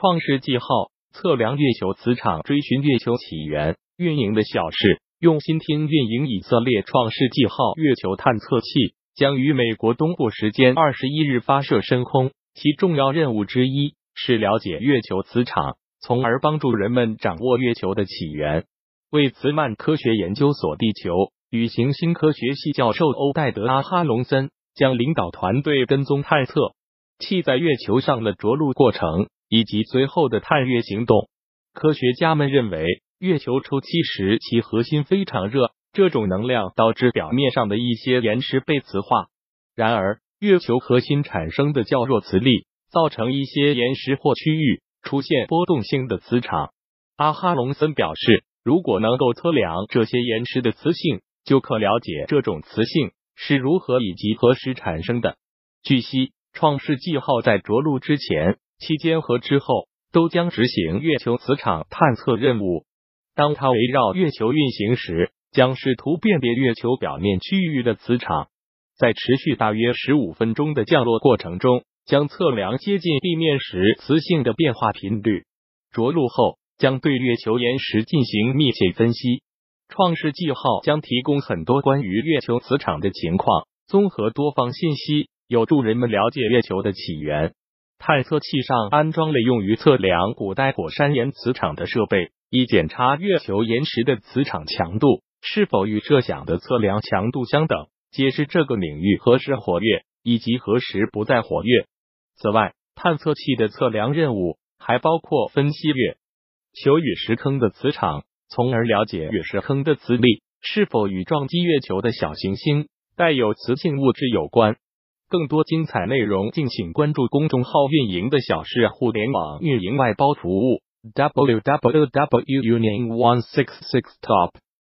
创世纪号测量月球磁场，追寻月球起源。运营的小事，用心听运营以色列创世纪号月球探测器将于美国东部时间二十一日发射升空。其重要任务之一是了解月球磁场，从而帮助人们掌握月球的起源。为茨曼科学研究所地球与行星科学系教授欧戴德·阿哈隆森将领导团队跟踪探测器在月球上的着陆过程。以及随后的探月行动，科学家们认为，月球初期时其核心非常热，这种能量导致表面上的一些岩石被磁化。然而，月球核心产生的较弱磁力，造成一些岩石或区域出现波动性的磁场。阿哈隆森表示，如果能够测量这些岩石的磁性，就可了解这种磁性是如何以及何时产生的。据悉，创世纪号在着陆之前。期间和之后都将执行月球磁场探测任务。当它围绕月球运行时，将试图辨别月球表面区域的磁场。在持续大约十五分钟的降落过程中，将测量接近地面时磁性的变化频率。着陆后，将对月球岩石进行密切分析。创世纪号将提供很多关于月球磁场的情况，综合多方信息，有助人们了解月球的起源。探测器上安装了用于测量古代火山岩磁场的设备，以检查月球岩石的磁场强度是否与设想的测量强度相等，揭示这个领域何时活跃以及何时不再活跃。此外，探测器的测量任务还包括分析月球陨石坑的磁场，从而了解陨石坑的磁力是否与撞击月球的小行星带有磁性物质有关。更多精彩内容，敬请关注公众号“运营的小事互联网运营外包服务 ”，www.union166top。